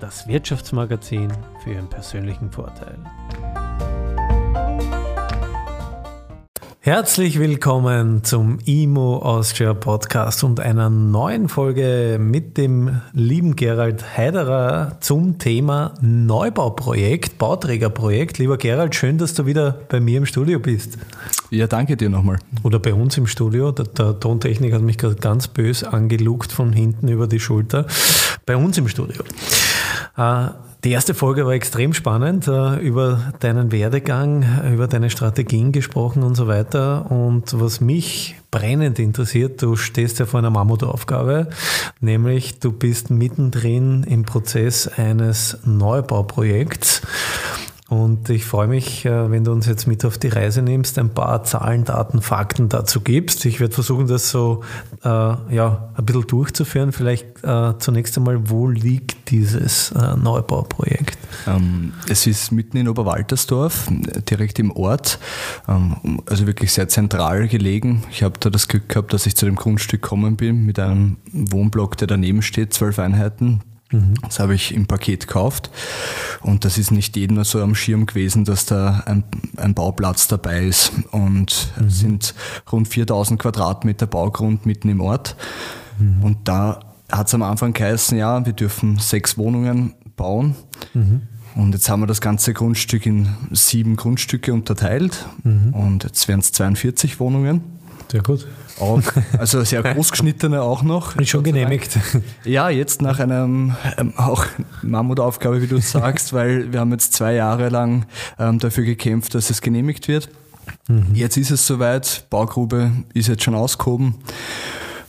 das Wirtschaftsmagazin für Ihren persönlichen Vorteil. Herzlich willkommen zum IMO Austria Podcast und einer neuen Folge mit dem lieben Gerald Heiderer zum Thema Neubauprojekt, Bauträgerprojekt. Lieber Gerald, schön, dass du wieder bei mir im Studio bist. Ja, danke dir nochmal. Oder bei uns im Studio. Der, der Tontechnik hat mich gerade ganz bös angelugt von hinten über die Schulter. Bei uns im Studio. Äh, die erste Folge war extrem spannend, äh, über deinen Werdegang, über deine Strategien gesprochen und so weiter. Und was mich brennend interessiert, du stehst ja vor einer Mammutaufgabe, nämlich du bist mittendrin im Prozess eines Neubauprojekts. Und ich freue mich, äh, wenn du uns jetzt mit auf die Reise nimmst, ein paar Zahlen, Daten, Fakten dazu gibst. Ich werde versuchen, das so äh, ja, ein bisschen durchzuführen. Vielleicht äh, zunächst einmal, wo liegt dieses äh, Neubauprojekt? Ähm, es ist mitten in Oberwaltersdorf, direkt im Ort, ähm, also wirklich sehr zentral gelegen. Ich habe da das Glück gehabt, dass ich zu dem Grundstück gekommen bin mit einem Wohnblock, der daneben steht, zwölf Einheiten. Das habe ich im Paket gekauft und das ist nicht jedem so am Schirm gewesen, dass da ein, ein Bauplatz dabei ist und mhm. es sind rund 4000 Quadratmeter Baugrund mitten im Ort mhm. und da hat es am Anfang geheißen, ja, wir dürfen sechs Wohnungen bauen mhm. und jetzt haben wir das ganze Grundstück in sieben Grundstücke unterteilt mhm. und jetzt werden es 42 Wohnungen. Sehr gut. Auch, also sehr großgeschnittene auch noch. Ist schon genehmigt. Ja, jetzt nach einem ähm, auch Mammutaufgabe, wie du sagst, weil wir haben jetzt zwei Jahre lang ähm, dafür gekämpft, dass es genehmigt wird. Mhm. Jetzt ist es soweit, Baugrube ist jetzt schon ausgehoben.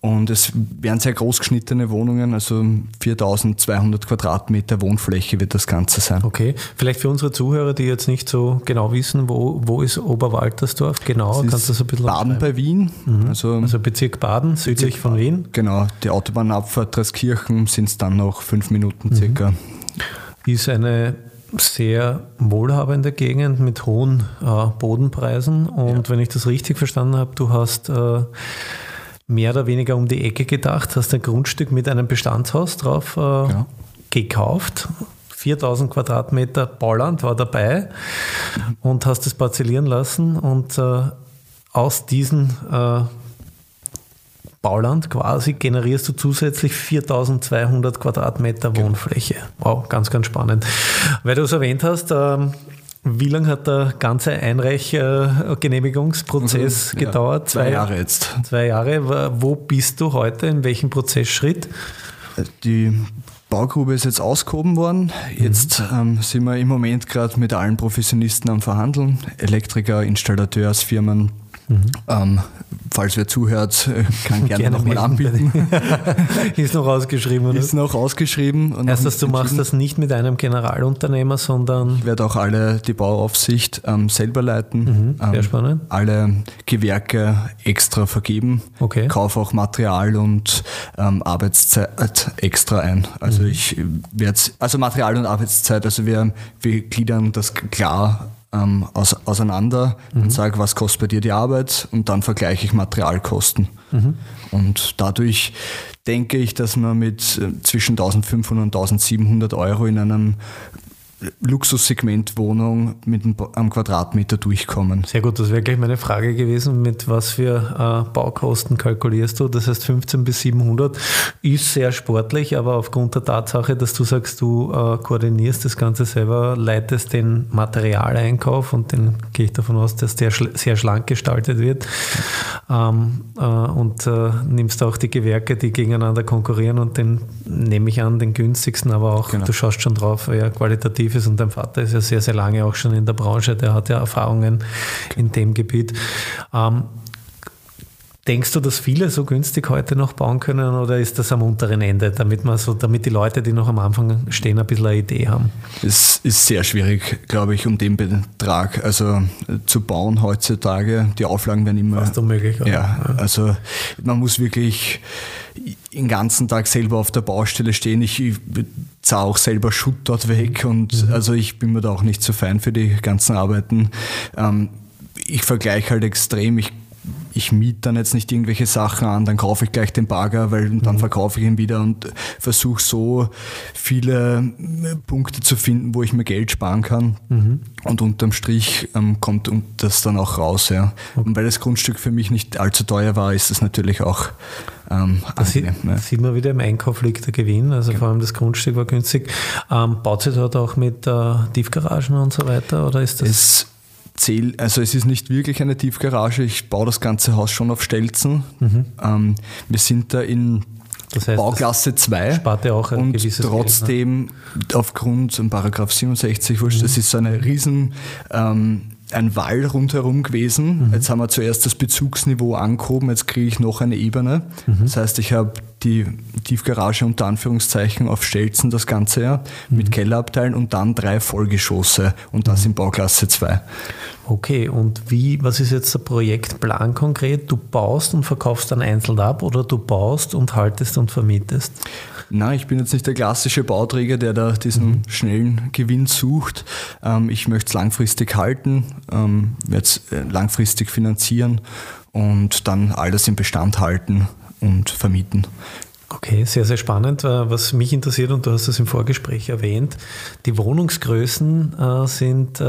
Und es werden sehr groß geschnittene Wohnungen, also 4200 Quadratmeter Wohnfläche wird das Ganze sein. Okay, vielleicht für unsere Zuhörer, die jetzt nicht so genau wissen, wo, wo ist Oberwaltersdorf genau? Das Kannst du das ein bisschen Baden bei Wien. Mhm. Also, also, Bezirk Baden, südlich Bezirk, von Wien. Genau, die Autobahnabfahrt Dreskirchen sind es dann noch fünf Minuten circa. Mhm. Ist eine sehr wohlhabende Gegend mit hohen äh, Bodenpreisen und ja. wenn ich das richtig verstanden habe, du hast äh, mehr oder weniger um die Ecke gedacht, hast ein Grundstück mit einem Bestandshaus drauf äh, ja. gekauft. 4000 Quadratmeter Bauland war dabei und hast es parzellieren lassen und äh, aus diesem äh, Bauland quasi generierst du zusätzlich 4200 Quadratmeter genau. Wohnfläche. Wow, ganz, ganz spannend. Weil du es erwähnt hast, ähm, wie lange hat der ganze Einreichgenehmigungsprozess mhm, gedauert? Ja, zwei, zwei Jahre jetzt. Zwei Jahre. Wo bist du heute? In welchem Prozessschritt? Die Baugrube ist jetzt ausgehoben worden. Jetzt mhm. ähm, sind wir im Moment gerade mit allen Professionisten am Verhandeln. Elektriker, Installateursfirmen, Mhm. Ähm, falls wer zuhört, kann gerne, gerne nochmal anbieten. ist noch ausgeschrieben, oder? Ist noch ausgeschrieben. Und Erst, dass du machst das nicht mit einem Generalunternehmer, sondern. Ich werde auch alle die Bauaufsicht ähm, selber leiten. Mhm, sehr ähm, spannend. Alle Gewerke extra vergeben. Okay. Kaufe auch Material und ähm, Arbeitszeit extra ein. Also mhm. ich werde also Material und Arbeitszeit, also wir, wir gliedern das klar ähm, aus, auseinander mhm. und sage, was kostet bei dir die Arbeit und dann vergleiche ich Materialkosten. Mhm. Und dadurch denke ich, dass man mit äh, zwischen 1500 und 1700 Euro in einem Luxussegmentwohnung mit einem Quadratmeter durchkommen. Sehr gut, das wäre gleich meine Frage gewesen, mit was für äh, Baukosten kalkulierst du? Das heißt 15 bis 700 ist sehr sportlich, aber aufgrund der Tatsache, dass du sagst, du äh, koordinierst das Ganze selber, leitest den Materialeinkauf und den gehe ich davon aus, dass der schl sehr schlank gestaltet wird ähm, äh, und äh, nimmst auch die Gewerke, die gegeneinander konkurrieren und den nehme ich an, den günstigsten, aber auch, genau. du schaust schon drauf, ja, qualitativ aktiv ist und dein Vater ist ja sehr, sehr lange auch schon in der Branche, der hat ja Erfahrungen in dem Gebiet. Ähm, Denkst du, dass viele so günstig heute noch bauen können oder ist das am unteren Ende, damit man so, damit die Leute, die noch am Anfang stehen, ein bisschen eine Idee haben? Es ist sehr schwierig, glaube ich, um den Betrag also zu bauen heutzutage. Die Auflagen werden immer fast unmöglich. Oder? Ja, also man muss wirklich den ganzen Tag selber auf der Baustelle stehen. Ich zahle auch selber Schutt dort weg und mhm. also ich bin mir da auch nicht so fein für die ganzen Arbeiten. Ähm, ich vergleiche halt extrem. Ich ich miete dann jetzt nicht irgendwelche Sachen an, dann kaufe ich gleich den Bagger, weil dann mhm. verkaufe ich ihn wieder und versuche so viele äh, Punkte zu finden, wo ich mir Geld sparen kann. Mhm. Und unterm Strich ähm, kommt das dann auch raus. Ja. Okay. Und weil das Grundstück für mich nicht allzu teuer war, ist das natürlich auch ähm, da sieht, ja. sieht man wieder, im Einkauf liegt der Gewinn, also genau. vor allem das Grundstück war günstig. Ähm, baut sie dort auch mit äh, Tiefgaragen und so weiter oder ist das? Es zähl, also es ist nicht wirklich eine Tiefgarage, ich baue das ganze Haus schon auf Stelzen. Mhm. Ähm, wir sind da in das heißt, Bauklasse 2 spart ja auch ein und trotzdem Geld, ne? aufgrund um Paragraph 67, wurscht, mhm. das ist so eine riesen ähm, ein Wall rundherum gewesen. Mhm. Jetzt haben wir zuerst das Bezugsniveau angehoben, jetzt kriege ich noch eine Ebene. Mhm. Das heißt, ich habe die Tiefgarage unter Anführungszeichen auf Stelzen das ganze Jahr mhm. mit Kellerabteilen und dann drei Vollgeschosse und das mhm. in Bauklasse 2. Okay, und wie, was ist jetzt der Projektplan konkret? Du baust und verkaufst dann einzeln ab oder du baust und haltest und vermietest? Nein, ich bin jetzt nicht der klassische Bauträger, der da diesen mhm. schnellen Gewinn sucht. Ähm, ich möchte es langfristig halten, ähm, werde es äh, langfristig finanzieren und dann alles im Bestand halten und vermieten. Okay, sehr, sehr spannend. Äh, was mich interessiert, und du hast es im Vorgespräch erwähnt, die Wohnungsgrößen äh, sind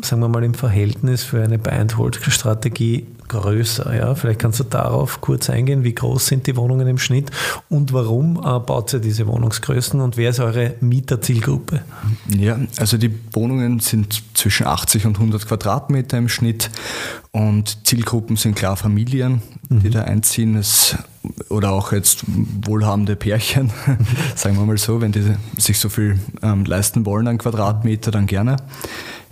sagen wir mal, im Verhältnis für eine Buy-and-Hold-Strategie größer. Ja? Vielleicht kannst du darauf kurz eingehen, wie groß sind die Wohnungen im Schnitt und warum äh, baut ihr diese Wohnungsgrößen und wer ist eure Mieterzielgruppe? Ja, also die Wohnungen sind zwischen 80 und 100 Quadratmeter im Schnitt und Zielgruppen sind klar Familien, die mhm. da einziehen. Es, oder auch jetzt wohlhabende Pärchen, sagen wir mal so, wenn die sich so viel ähm, leisten wollen an Quadratmeter, dann gerne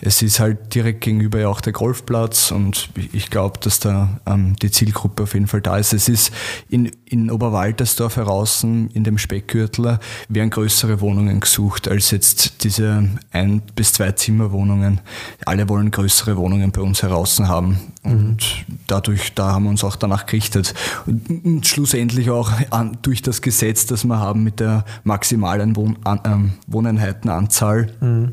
es ist halt direkt gegenüber ja auch der Golfplatz und ich glaube, dass da ähm, die Zielgruppe auf jeden Fall da ist. Es ist in, in Oberwaltersdorf heraus, in dem Speckgürtel, werden größere Wohnungen gesucht als jetzt diese ein- bis zwei Zimmerwohnungen. Alle wollen größere Wohnungen bei uns heraus haben und mhm. dadurch, da haben wir uns auch danach gerichtet. Und schlussendlich auch an, durch das Gesetz, das wir haben mit der maximalen Wohn, an, ähm, Wohneinheitenanzahl, mhm.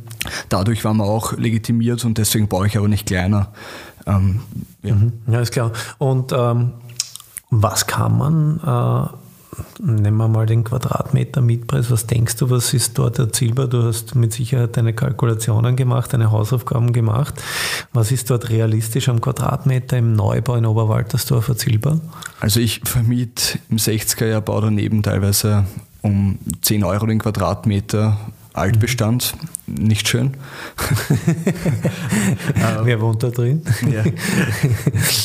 dadurch waren wir auch legitimiert legitimiert und deswegen baue ich aber nicht kleiner. Ähm, ja. Mhm. ja, ist klar. Und ähm, was kann man, äh, nehmen wir mal den Quadratmeter Mietpreis, was denkst du, was ist dort erzielbar? Du hast mit Sicherheit deine Kalkulationen gemacht, deine Hausaufgaben gemacht. Was ist dort realistisch am Quadratmeter im Neubau in Oberwaltersdorf erzielbar? Also ich vermiete im 60er-Jahr Bau daneben teilweise um 10 Euro den Quadratmeter Altbestand, nicht schön. Wer wohnt da drin? Ja,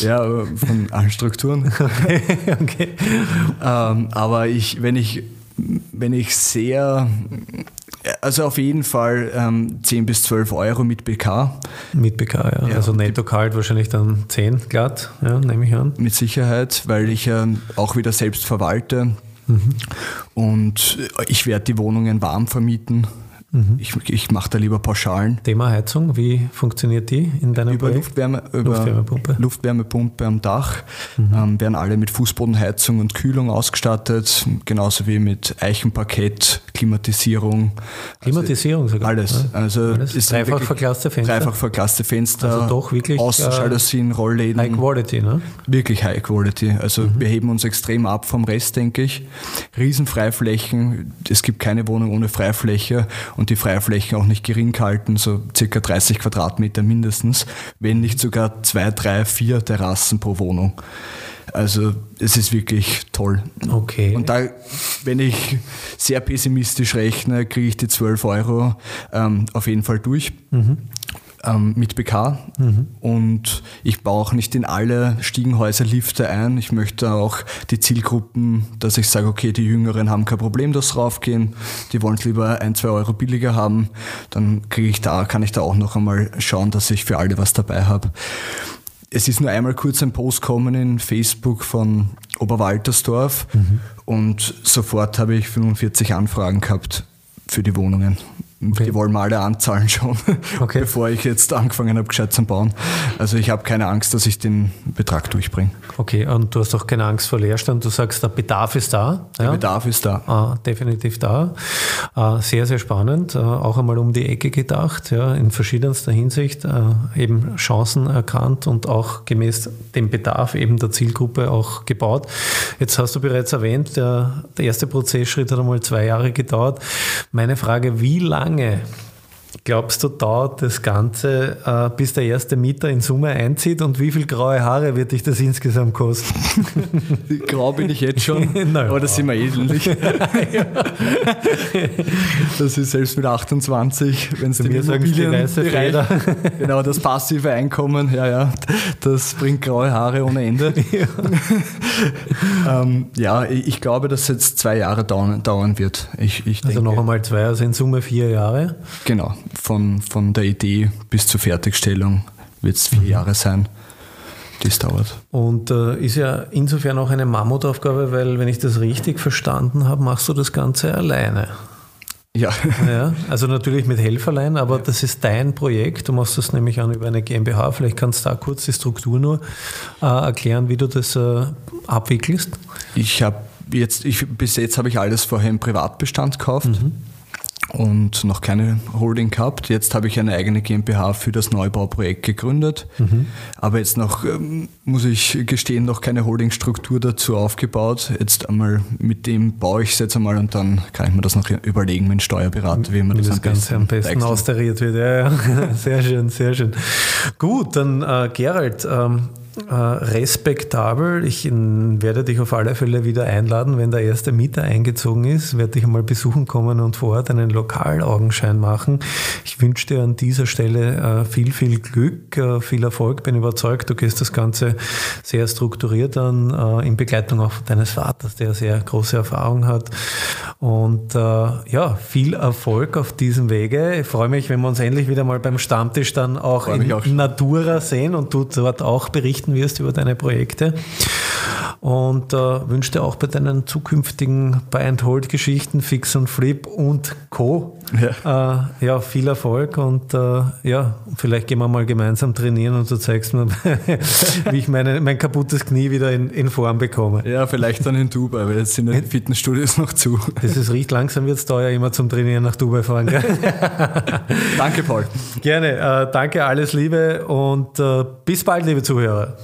ja von allen Strukturen. Okay, okay. Ähm, aber ich, wenn ich, wenn ich sehr, also auf jeden Fall ähm, 10 bis 12 Euro mit BK. Mit BK, ja. ja. Also netto kalt wahrscheinlich dann 10 glatt, ja, nehme ich an. Mit Sicherheit, weil ich ja auch wieder selbst verwalte. Mhm. Und ich werde die Wohnungen warm vermieten. Mhm. Ich, ich mache da lieber Pauschalen. Thema Heizung, wie funktioniert die in deinem Über Luftwärme, über Luftwärmepumpe. Luftwärmepumpe am Dach mhm. ähm, werden alle mit Fußbodenheizung und Kühlung ausgestattet, genauso wie mit Eichenparkett, Klimatisierung. Klimatisierung also sogar. Alles. Also alles. Ist dreifach verglaste Fenster. Dreifach verglaste Fenster. Also doch wirklich Außenjalousien, äh, Rollläden. High Quality, ne? Wirklich High Quality. Also mhm. wir heben uns extrem ab vom Rest, denke ich. Riesenfreiflächen. Es gibt keine Wohnung ohne Freifläche und die Freiflächen auch nicht gering halten, so circa 30 Quadratmeter mindestens, wenn nicht sogar zwei, drei, vier Terrassen pro Wohnung. Also es ist wirklich toll. Okay. Und da, wenn ich sehr pessimistisch rechne, kriege ich die 12 Euro ähm, auf jeden Fall durch. Mhm ähm, mit BK mhm. und ich baue auch nicht in alle Stiegenhäuser Lifte ein. Ich möchte auch die Zielgruppen, dass ich sage, okay, die Jüngeren haben kein Problem, dass raufgehen, die wollen es lieber ein, zwei Euro billiger haben, dann kriege ich da, kann ich da auch noch einmal schauen, dass ich für alle was dabei habe. Es ist nur einmal kurz ein Post gekommen in Facebook von Oberwaltersdorf mhm. und sofort habe ich 45 Anfragen gehabt für die Wohnungen. Okay. Die wollen mal alle anzahlen schon, okay. bevor ich jetzt angefangen habe, gescheit zu bauen. Also ich habe keine Angst, dass ich den Betrag durchbringe. Okay, und du hast auch keine Angst vor Leerstand. Du sagst, der Bedarf ist da. Der ja? Bedarf ist da. Ah, definitiv da. Ah, sehr, sehr spannend. Ah, auch einmal um die Ecke gedacht, ja, in verschiedenster Hinsicht. Ah, eben Chancen erkannt und auch gemäß dem Bedarf eben der Zielgruppe auch gebaut. Jetzt hast du bereits erwähnt, der, der erste Prozessschritt hat einmal zwei Jahre gedauert. Meine Frage, wie lange lange glaubst du, dauert das Ganze, äh, bis der erste Mieter in Summe einzieht und wie viel graue Haare wird dich das insgesamt kosten? Grau bin ich jetzt schon, naja. aber das sind wir ähnlich. das ist selbst mit 28, wenn es die Immobilien direkt, genau das passive Einkommen, ja, ja, das bringt graue Haare ohne Ende. Ja, ähm, ja ich glaube, dass es jetzt zwei Jahre dauern, dauern wird. Ich, ich also denke, noch einmal zwei, also in Summe vier Jahre? Genau von, von der Idee bis zur Fertigstellung wird es vier mhm. Jahre sein, die es dauert. Und äh, ist ja insofern auch eine Mammutaufgabe, weil, wenn ich das richtig verstanden habe, machst du das Ganze alleine. Ja. ja. Also natürlich mit Helferlein, aber ja. das ist dein Projekt. Du machst das nämlich an über eine GmbH. Vielleicht kannst du da kurz die Struktur nur äh, erklären, wie du das äh, abwickelst. Ich habe jetzt, ich, bis jetzt habe ich alles vorher im Privatbestand gekauft. Mhm und noch keine Holding gehabt. Jetzt habe ich eine eigene GmbH für das Neubauprojekt gegründet, mhm. aber jetzt noch, ähm, muss ich gestehen, noch keine Holdingstruktur dazu aufgebaut. Jetzt einmal mit dem baue ich es jetzt einmal und dann kann ich mir das noch überlegen mit dem Steuerberater, wie man das, das am Ganze am besten austariert wird. Ja, ja. sehr schön, sehr schön. Gut, dann äh, Gerald, ähm, äh, respektabel. Ich werde dich auf alle Fälle wieder einladen, wenn der erste Mieter eingezogen ist, werde dich einmal besuchen kommen und vor Ort einen Lokalaugenschein machen. Ich wünsche dir an dieser Stelle äh, viel, viel Glück, äh, viel Erfolg. Bin überzeugt, du gehst das Ganze sehr strukturiert an, in Begleitung auch deines Vaters, der sehr große Erfahrung hat. Und ja, viel Erfolg auf diesem Wege. Ich freue mich, wenn wir uns endlich wieder mal beim Stammtisch dann auch in auch Natura sehen und du dort auch berichten berichten wirst über deine Projekte. Und äh, wünsche dir auch bei deinen zukünftigen Buy-and-Hold-Geschichten, Fix und Flip und Co. Ja, äh, ja viel Erfolg und äh, ja, vielleicht gehen wir mal gemeinsam trainieren und du zeigst mir, wie ich meine, mein kaputtes Knie wieder in, in Form bekomme. Ja, vielleicht dann in Dubai, weil jetzt sind die Fitnessstudios noch zu. Das ist riecht langsam wird es teuer, immer zum Trainieren nach Dubai fahren. danke, Paul. Gerne, äh, danke, alles Liebe und äh, bis bald, liebe Zuhörer.